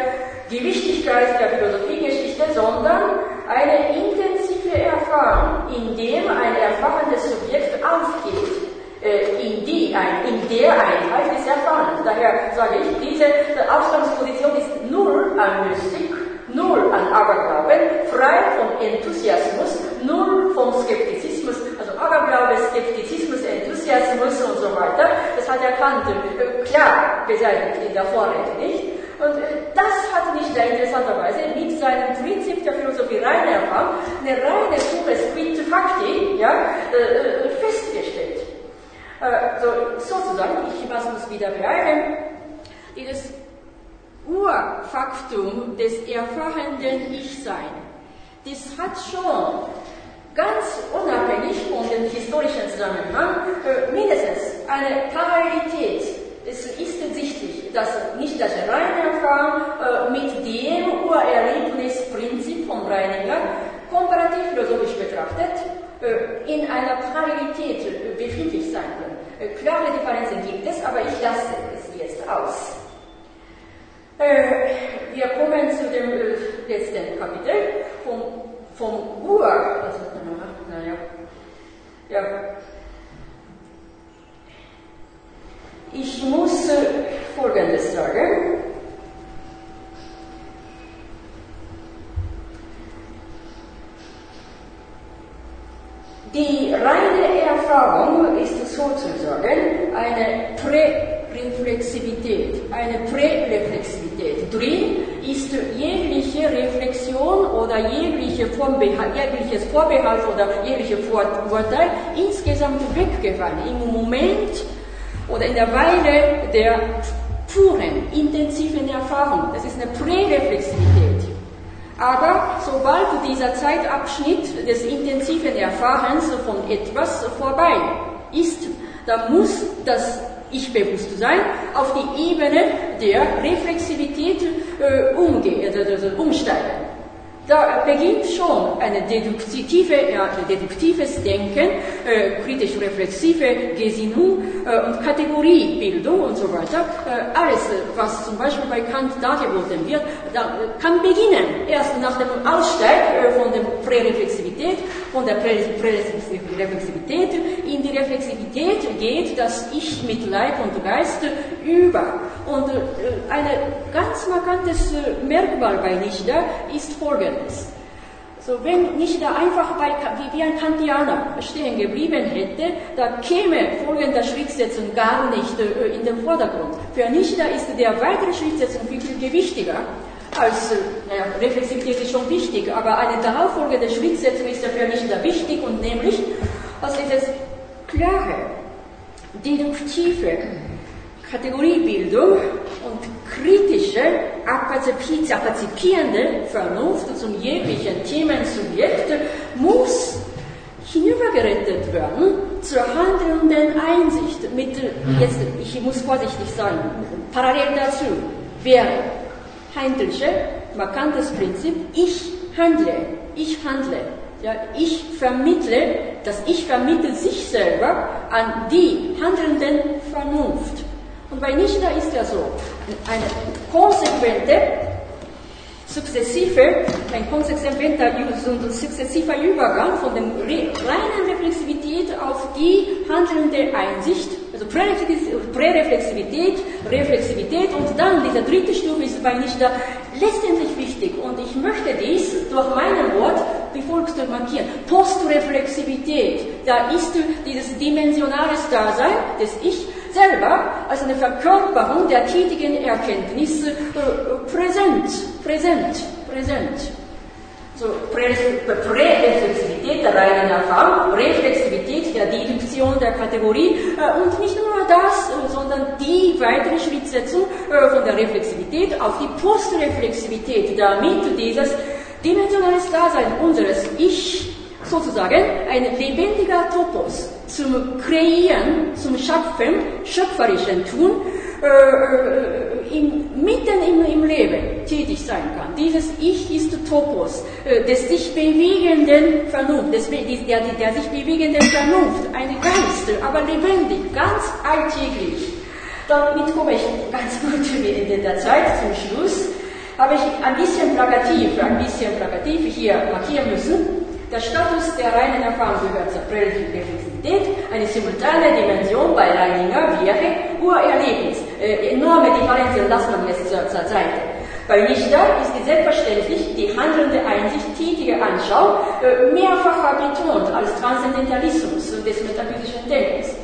Gewichtigkeit der Philosophiegeschichte, sondern eine intensive Erfahrung, in dem ein erfahrendes Subjekt aufgeht, in, die, in der Einheit des Erfahrens. Daher sage ich, diese Ausgangsposition ist null an Mystik, null an Aberglauben, frei von Enthusiasmus, null vom Skeptizismus, also Aberglaube, Skeptizismus, Enthusiasmus und so weiter. Das hat er Kant äh, klar beseitigt in der Vorrede, nicht? Und äh, das hat Nietzsche interessanterweise mit seinem Prinzip der Philosophie reiner Erfahrung, eine reine pures quid facti, ja, äh, äh festgestellt. Äh, so, sozusagen, ich muss wieder beeilen, dieses Urfaktum des erfahrenden Ich-Sein, das hat schon ganz unabhängig von dem historischen Zusammenhang äh, mindestens eine Parallelität es ist sichtlich, dass nicht das Reinerfahren äh, mit dem Urerlebnisprinzip von Reininger komparativ philosophisch betrachtet äh, in einer Parallelität äh, befindlich sein können. Äh, klare Differenzen gibt es, aber ich lasse es jetzt aus. Äh, wir kommen zu dem äh, letzten Kapitel vom, vom Ur. Also, naja, ja, Ich muss Folgendes sagen. Die reine Erfahrung ist sozusagen eine Präreflexivität, eine Präreflexivität. Drin ist jegliche Reflexion oder jegliche jegliches Vorbehalt oder jegliche Vorteil insgesamt weggefallen. Im Moment oder in der Weile der puren, intensiven Erfahrung. Das ist eine Präreflexivität. Aber sobald dieser Zeitabschnitt des intensiven Erfahrens von etwas vorbei ist, dann muss das Ich-Bewusstsein auf die Ebene der Reflexivität äh, umgehen, also umsteigen da beginnt schon ein deduktive, ja, deduktives Denken, äh, kritisch-reflexive Gesinnung äh, und Kategoriebildung und so weiter. Äh, alles, was zum Beispiel bei Kant dargeboten wird, da, äh, kann beginnen. Erst nach dem Aussteig äh, von der Präreflexivität, von der Präreflexivität in die Reflexivität geht das Ich mit Leib und Geist über. Und äh, ein ganz markantes Merkmal bei Nietzsche ist folgendes. So, wenn Nietzsche einfach bei, wie ein Kantianer stehen geblieben hätte, da käme folgende Schrittsetzung gar nicht äh, in den Vordergrund. Für Nietzsche ist der weitere Schrittsetzung viel, viel gewichtiger als, naja, Reflexivität ist schon wichtig, aber eine darauffolgende Schrittsetzung ist ja für Nietzsche wichtig und nämlich, also dieses klare, deduktive, Kategoriebildung und kritische, apazipierende Vernunft zum jeglichen Themensubjekt muss hinübergerettet werden zur handelnden Einsicht. Mit, jetzt, ich muss vorsichtig sein, parallel dazu wäre Heindelsche markantes Prinzip, ich handle, ich handle. Ja, ich vermittle, das Ich vermittelt sich selber an die handelnden Vernunft. Und bei Nietzsche ist ja so, eine konsequente, sukzessive, ein konsequenter, sukzessiver Übergang von der reinen Reflexivität auf die handelnde Einsicht, also Präreflexivität, Reflexivität und dann diese dritte Stufe ist bei Nietzsche letztendlich wichtig und ich möchte dies durch meinen Wort wie folgt markieren. Postreflexivität, da ist dieses dimensionales Dasein des Ich, selber als eine Verkörperung der tätigen Erkenntnis äh, präsent, präsent, präsent. So, Präreflexivität der reinen Erfahrung, Reflexivität der Deduktion der Kategorie äh, und nicht nur das, äh, sondern die weitere Schrittsetzung äh, von der Reflexivität auf die Postreflexivität, damit dieses dimensionales Dasein unseres Ich sozusagen ein lebendiger Topos zum Kreieren, zum Schöpfen, schöpferischen Tun, äh, äh, im, mitten im, im, Leben tätig sein kann. Dieses Ich ist Topos, äh, des sich bewegenden Vernunft, des, der, der sich bewegenden Vernunft, ein Geist, aber lebendig, ganz alltäglich. Damit komme ich ganz gut in der Zeit zum Schluss. Habe ich ein bisschen plakativ, ein bisschen plakativ hier markieren müssen. Der Status der reinen Erfahrung gehört zur Reflexivität. Eine simultane Dimension bei Reininger wäre Urerlebnis. Äh, enorme Differenzen lassen wir jetzt zur, zur Seite. Bei Richter ist es selbstverständlich die handelnde Einsicht, tätige Anschauung äh, mehrfacher betont als Transzendentalismus des metaphysischen Denkens.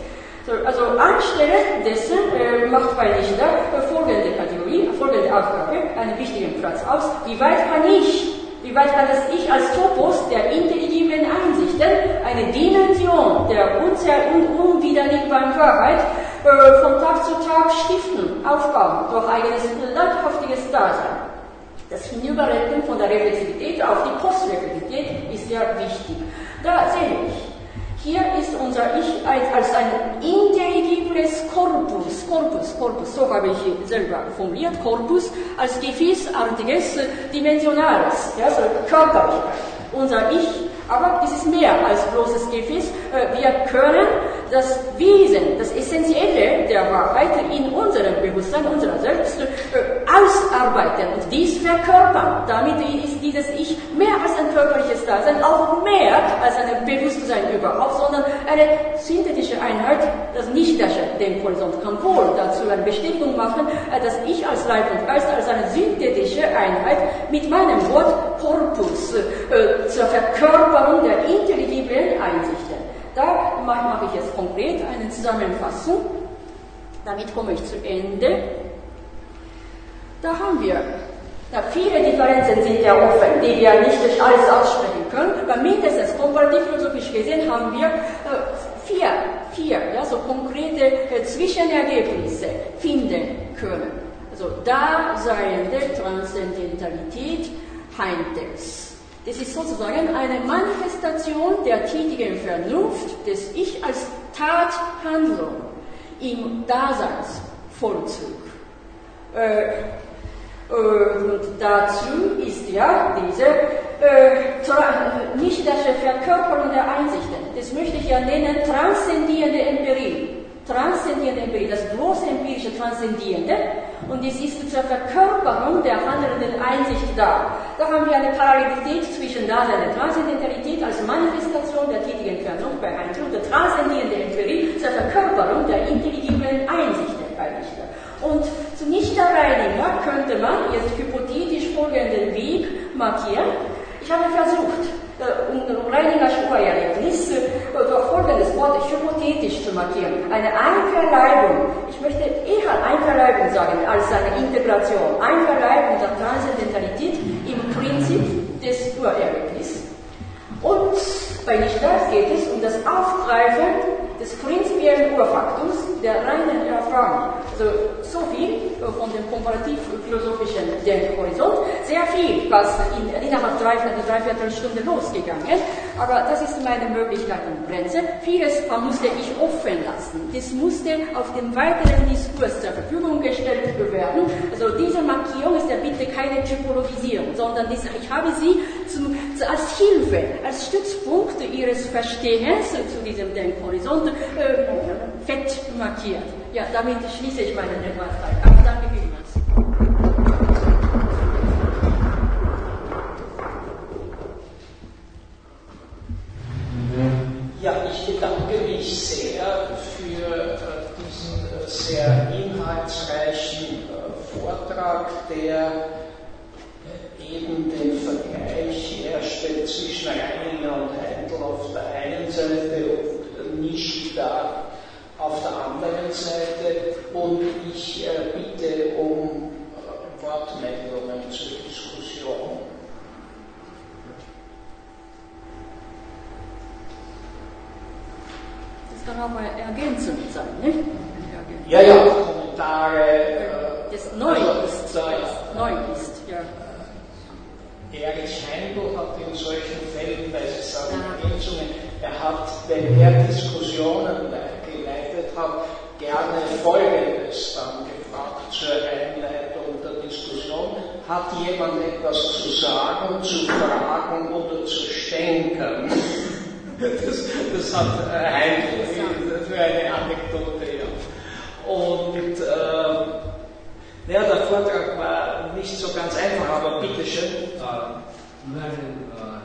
So, also anstelle dessen äh, macht bei Richter äh, folgende Kategorie, folgende Aufgabe einen wichtigen Platz aus. Wie weit kann ich wie weit kann das Ich als Topos der intelligiblen Einsichten eine Dimension der unwiderlegbaren Wahrheit äh, von Tag zu Tag stiften, aufbauen, durch eigenes leibhaftiges Dasein? Das Hinüberretten von der Reflexivität auf die Postreflexivität ist ja wichtig. Da sehe ich, hier ist unser Ich als ein intelligibles Korpus, Korpus, Korpus, so habe ich selber formuliert, Korpus als gefäßartiges, dimensionales, ja, so Körperlichkeit. Unser Ich aber es ist mehr als bloßes Gefäß. Äh, wir können das Wesen, das Essentielle der Wahrheit in unserem Bewusstsein, unserer Selbst äh, ausarbeiten und dies verkörpern. Damit ist dieses Ich mehr als ein körperliches Dasein, auch mehr als ein Bewusstsein überhaupt, sondern eine synthetische Einheit, das nicht der Denkhorizont kann wohl dazu eine Bestätigung machen, äh, dass ich als Leib und Geist als eine synthetische Einheit mit meinem Wort Corpus äh, zur Verkörperung der intelligiblen Einsichten. Da mache ich jetzt konkret eine Zusammenfassung. Damit komme ich zu Ende. Da haben wir ja, viele Differenzen sind ja offen, die wir nicht alles aussprechen können. Aber mindestens komparativ-philosophisch gesehen haben wir äh, vier, vier ja, so konkrete äh, Zwischenergebnisse finden können. Also Daseiende Transzendentalität Heintels. Das ist sozusagen eine Manifestation der tätigen Vernunft des Ich als Tathandlung im Daseinsvollzug. Äh, und dazu ist ja diese äh, nichtige Verkörperung der Einsichten. Das möchte ich ja nennen transzendierende Empirie transzendierende Empirie, das bloße empirische Transzendierende, und es ist zur Verkörperung der handelnden Einsicht da. Da haben wir eine Parallelität zwischen Dasein der Transzendentalität als Manifestation der tätigen Vernunft bei Heinrich und der transzendierende Empirie zur Verkörperung der intelligiblen Einsicht bei Richter. Und zu Nichterreiniger könnte man jetzt hypothetisch folgenden Weg markieren. Ich habe versucht, um Reininger's Urerlebnis durch folgendes Wort hypothetisch zu markieren. Eine Einverleibung, ich möchte eher Einverleibung sagen als eine Integration. Einverleibung der Transzendentalität im Prinzip des Urerlebnisses. Und bei Nichtart geht es um das Aufgreifen des prinzipiellen Urfaktors der reinen Erfahrung. Also so viel von dem komparativ-philosophischen Denkhorizont, sehr viel, was in, innerhalb drei, dreiviertel Stunde losgegangen, aber das ist meine Möglichkeit und Grenze. Vieles musste ich offen lassen. Das musste auf dem weiteren Diskurs zur Verfügung gestellt werden. Also diese Markierung ist ja bitte keine Typologisierung, sondern ich habe sie zum, als Hilfe, als Stützpunkt Ihres Verstehens zu diesem Denkhorizont äh, fett markiert. Ja, damit schließe ich meine Rednerei. Danke. Ja, ich bedanke mich sehr für äh, diesen äh, sehr inhaltsreichen äh, Vortrag, der eben den Vergleich herstellt zwischen Reininger und Heindl auf der einen Seite und nicht da auf der anderen Seite. Und ich äh, bitte um äh, Wortmeldungen zur Diskussion. Das kann auch ergänzend sein, nicht? Ja, ja, Kommentare. Äh, das neu also, ist, neu ist, ja. Erich Heindl hat in solchen Fällen, weil Sie sagen Ergänzungen, er hat, wenn er Diskussionen geleitet hat, gerne Folgendes dann gefragt zur Einleitung der Diskussion. Hat jemand etwas zu sagen, zu fragen oder zu stänkern? Das, das hat Heindl für eine Anekdote, ja. Und äh, ganz einfach, aber bitteschön. Äh, nur eine äh,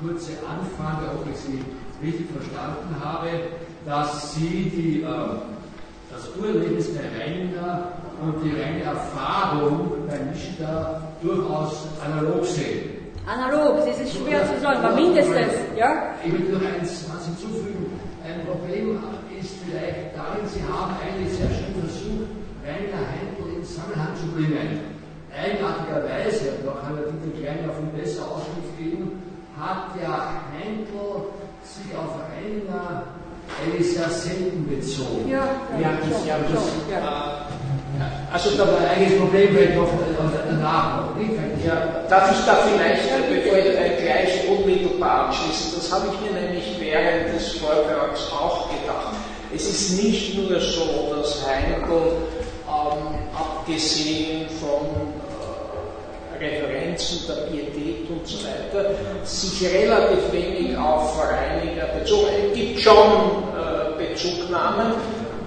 kurze Anfrage, ob ich Sie richtig verstanden habe, dass Sie die, äh, das Urlebnis der Reininger und die reine Erfahrung bei Nishida durchaus analog sehen. Analog, das ist schwer zu sagen, aber mindestens, ja? Ich will nur eins was hinzufügen. Ein Problem ist vielleicht darin, Sie haben eigentlich sehr schön versucht, Rainer Heindl in Zusammenhang zu bringen. Eigenartigerweise, da kann der Dieter Klein auf ihn besser Auskunft geben, hat ja Heindl sich auf Rainer eigentlich sehr selten bezogen. Ja, Ja, das, ja, das, ja. äh, also da, eigentlich Problem vielleicht noch danach, noch nicht? ja, darf ich da vielleicht, bevor ich gleich unmittelbar anschließe, das habe ich mir nämlich während des Vortrags auch gedacht. Es ist nicht nur so, dass Heindl, ähm, abgesehen von Referenzen der Pietät und so weiter, sich relativ wenig auf Vereiniger bezogen. Es gibt schon äh, Bezugnahmen,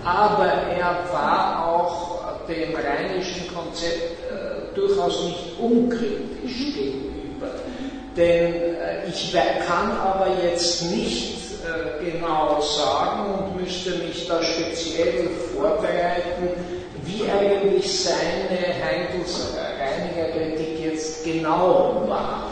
aber er war auch dem rheinischen Konzept äh, durchaus nicht unkritisch gegenüber. Denn äh, ich kann aber jetzt nicht genau sagen und müsste mich da speziell vorbereiten, wie eigentlich seine Heindels Reinigerkritik jetzt genau war.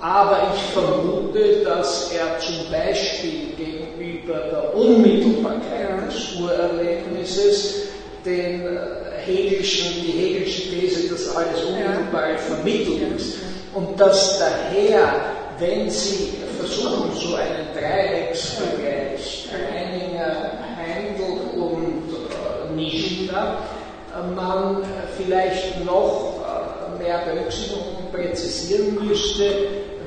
Aber ich vermute, dass er zum Beispiel gegenüber der Unmittelbarkeit des Urerlebnisses den äh, Hegelschen, die Hegelsche These, dass alles unmittelbar vermittelt ist. Und dass daher, wenn Sie versuchen, so einen Dreiecksvergleich, Reininger, Heindl und äh, Nishida, äh, man vielleicht noch mehr berücksichtigen und präzisieren müsste,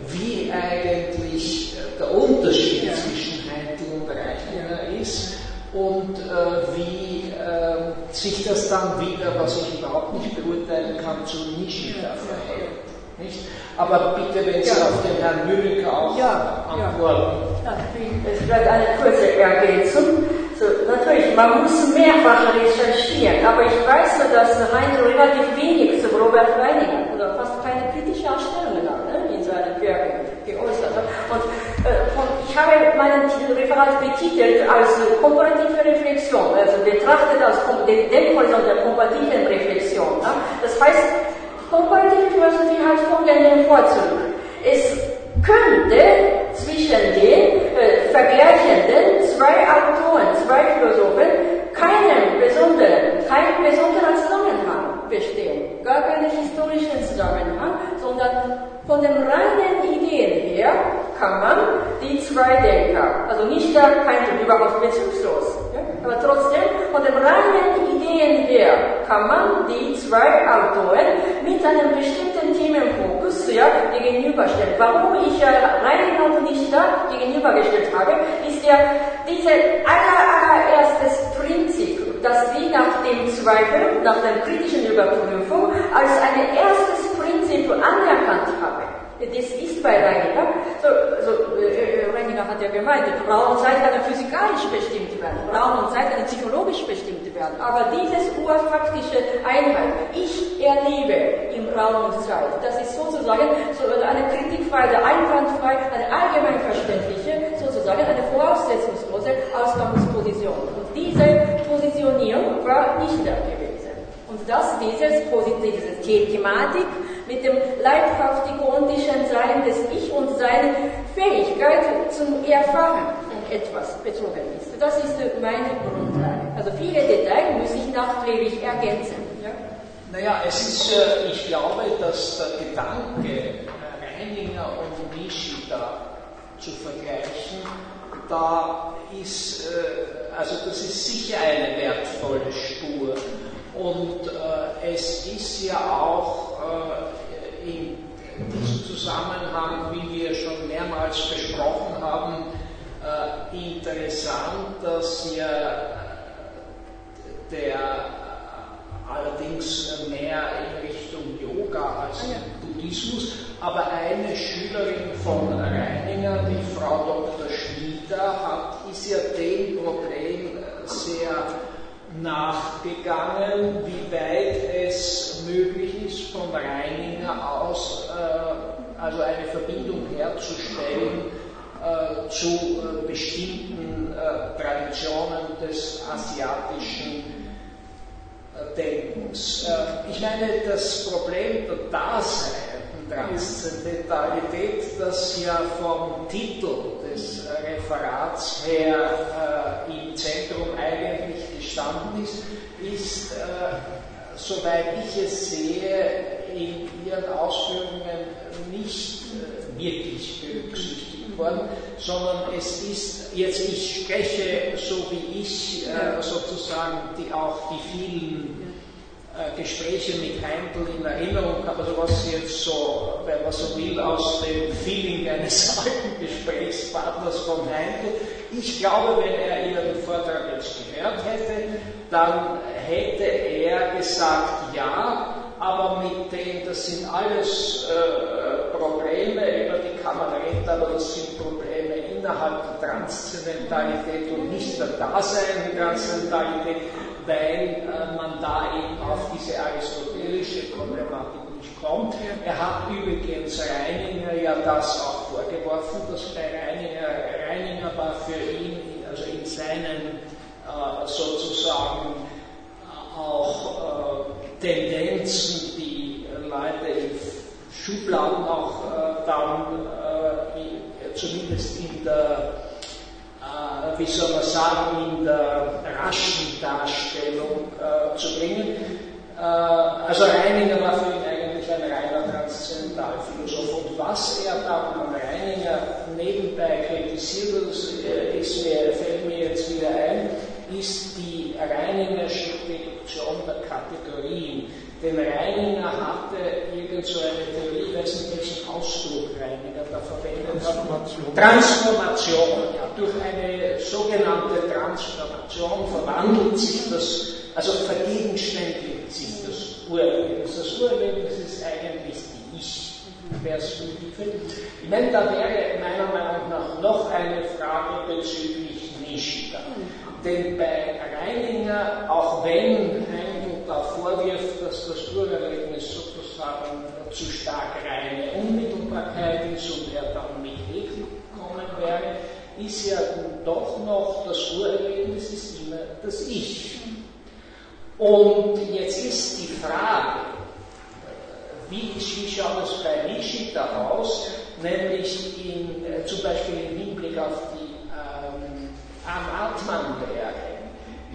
wie eigentlich der Unterschied zwischen Heindl und Reininger ist und äh, wie äh, sich das dann wieder, was ich überhaupt nicht beurteilen kann, zu Nishida verhält. Nicht? Aber bitte, wenn Sie Ja. auf den Herrn Mühlke auch Ja, ja. antworten. Ja, Es bleibt eine kurze Ergänzung. Natürlich, man muss mehrfach recherchieren, aber ich weiß nur, dass Heinz relativ wenig zu Robert Reininger oder fast keine kritische Ausstellungen hat, ne, in seinen Werken geäußert. Und, äh, und ich habe meinen Referat betitelt als komparative Reflexion, also betrachtet als den Denkhorizont der komparativen Reflexion. Ne? Das heißt, komparative Philosophie hat folgenden Vorzug. Es könnte zwischen den äh, vergleichenden zwei Autoren, zwei Philosophen, keinen besonderen, kein besonderer Zusammenhang bestehen. Gar keinen historischen Zusammenhang, sondern von den reinen Ideen her kann man die zwei Denker, also nicht da kein überhaupt bezugslos? Aber trotzdem von den reinen Ideen her kann man die zwei Autoren mit einem bestimmten Themenfokus ja, gegenüberstellen. Warum ich ja Reininger und nicht da gegenübergestellt habe, ist ja diese aller, allererstes Prinzip, das wir nach dem Zweifel, nach der kritischen Überprüfung als ein erstes Prinzip anerkannt haben. Das ist bei Reiniger, so, so, äh, äh, Reiniger hat ja gemeint, Raum und Zeit kann physikalisch bestimmt werden, Raum und Zeit kann psychologisch bestimmt werden. Aber dieses urfaktische Einheit, ich erlebe im Raum und Zeit, das ist sozusagen so eine kritikfreie, einwandfrei, eine allgemeinverständliche, sozusagen eine voraussetzungslose Ausgangsposition. Und diese Positionierung war nicht da gewesen. Und das, dieses, diese The- Thematik mit dem leibhaftig-ontischen Sein des Ich und seine Fähigkeit zum Erfahren etwas bezogen ist. Das ist meine Grundlage. Also viele Details muss ich nachträglich ergänzen. Ja? Naja, es ist, äh, ich glaube, dass der Gedanke, äh, Reininger und Nishida zu vergleichen, da ist, äh, also das ist sicher eine wertvolle Spur. Und äh, es ist ja auch äh, in diesem Zusammenhang, wie wir schon mehrmals besprochen haben, äh, interessant, dass ja der allerdings mehr in Richtung Yoga als Buddhismus, aber eine Schülerin von Reininger, die Frau Dr. Schmieder, hat, ist ja dem Problem sehr nachgegangen, wie weit es möglich ist, von Reininger aus äh, also eine Verbindung herzustellen äh, zu äh, bestimmten äh, Traditionen des asiatischen Denkens. ich meine, das Problem der Dasein und Transzendentalität, das ja vom Titel des Referats her eigentlich gestanden ist, ist, soweit ich es sehe, in Ihren Ausführungen nicht wirklich berücksichtigt worden, sondern es ist, jetzt ich spreche so wie ich äh, sozusagen die auch die vielen äh, Gespräche mit Heindl in Erinnerung habe, also was jetzt so, wenn man so will, aus dem Feeling eines alten Gesprächspartners von Heindl. Ich glaube, wenn er Ihren Vortrag jetzt gehört hätte, dann hätte er gesagt, ja, aber mit dem, das sind alles äh, Probleme, über die kann man reden, aber das sind Probleme innerhalb der Transzendentalität und nicht der Dasein der Transzendentalität, weil äh, man da eben auf diese aristotelische Problematik nicht kommt. Er hat übrigens Reininger ja das auch vorgeworfen, dass bei Reininger, Reininger war für ihn, also in seinen äh, sozusagen äh, auch Tendenzen, die Leute in Schubladen auch dann zumindest in der, wie soll man sagen, in der raschen Darstellung äh, zu bringen. Äh, also Reininger war für ihn eigentlich ein reiner Transzendentalphilosoph und was er dann an Reininger nebenbei kritisiert, das äh, ist mir, fällt mir jetzt wieder ein, ist die Reiningersche Reduktion der Kategorien. Denn Reininger hatte irgend so eine Theorie, ich weiß nicht welchen Ausdruck Reininger da verwendet hat. Transformation. Transformation, ja. Durch eine sogenannte Transformation verwandelt sich das, also vergegenständigt sich das Urerlebnis. Das Urerlebnis ist eigentlich die Ich-Perspektive. Ich meine, da wäre meiner Meinung nach noch eine Frage bezüglich Nishida. Denn bei Reininger, auch wenn da vorwirft, dass das Urerlebnis sozusagen zu stark reine Unmittelbarkeit ist und er dann mit Hegel gekommen wäre, ist ja doch noch, das Urerlebnis ist immer das Ich. Und jetzt ist die Frage, wie, wie schaut es bei Nishida aus, nämlich in, äh, zum Beispiel im Hinblick auf die ähm, Am-Altmann-Werke.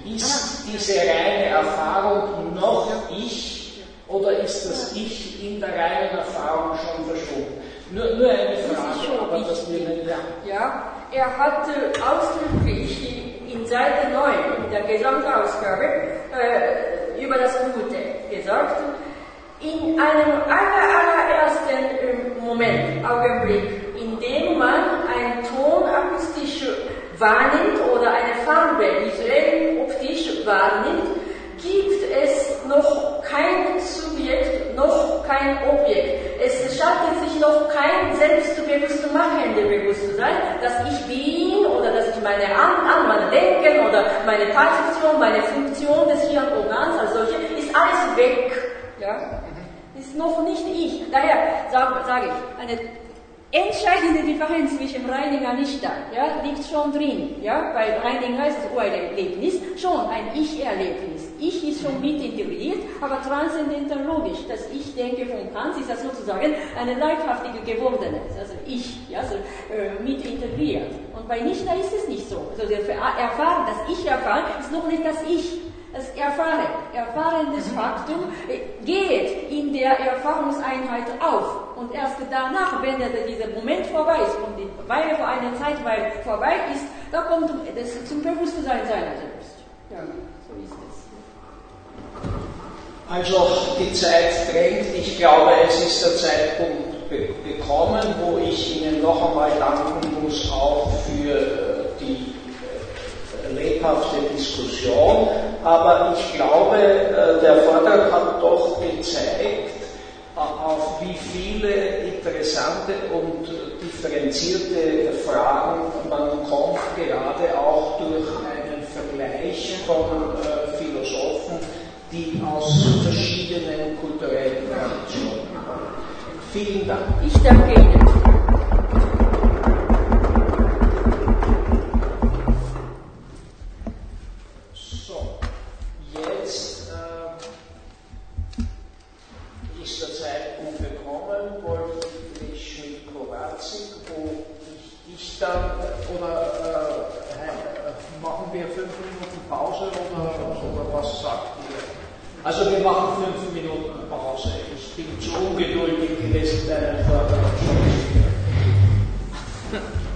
Ist diese reine Erfahrung noch ich oder ist das Ich in der reinen Erfahrung schon verschwunden? Nur, nur eine Frage, aber das wir nicht, ja. ja, er hat ausdrücklich in Seite 9 in der Gesamtausgabe äh, über das Gute gesagt, in einem aller, allerersten äh, Moment, Augenblick, in dem man ein Ton akustisch wahrnimmt oder eine Farbe visuell optisch wahrnimmt, gibt es noch kein Subjekt, noch kein Objekt. Es schaltet sich noch kein selbstbewusst machende Bewusstsein, dass ich bin oder dass ich meine An, an meine Denken oder meine Perzeption, meine Funktion des Hirnorgans als solche, ist alles weg. Ja? Ist noch nicht ich. Daher sage sag ich, eine entscheidende Differenz zwischen Reininger und Nichter ja, liegt schon drin. Ja? Bei Reininger ist das Urerlebnis schon ein Ich-Erlebnis. Ich ist schon mit integriert, aber transzendental logisch. Das Ich denke von Kant ist das sozusagen eine leibhaftige gewordene, also Ich, ja, also, äh, mit integriert. Und bei Nichter ist es nicht so. Also der Erfahren, das Ich erfahren ist noch nicht das Ich. Das Erfahren, erfahrenes Faktum geht in der Erfahrungseinheit auf. Und erst danach, wenn dieser Moment vorbei ist und die Weile vor einer Zeit vorbei ist, da kommt es zum Bewusstsein seiner selbst. Ja, so ist es. Also die Zeit drängt. Ich glaube, es ist der Zeitpunkt gekommen, wo ich Ihnen noch einmal danken muss, auch für lebhafte Diskussion, aber ich glaube, äh, der Vortrag hat doch gezeigt, auf wie viele interessante und differenzierte Fragen man kommt, gerade auch durch einen Vergleich von äh, die aus verschiedenen kulturellen Traditionen kommen. Vielen Dank. Ich danke Ihnen. Also wir machen fünf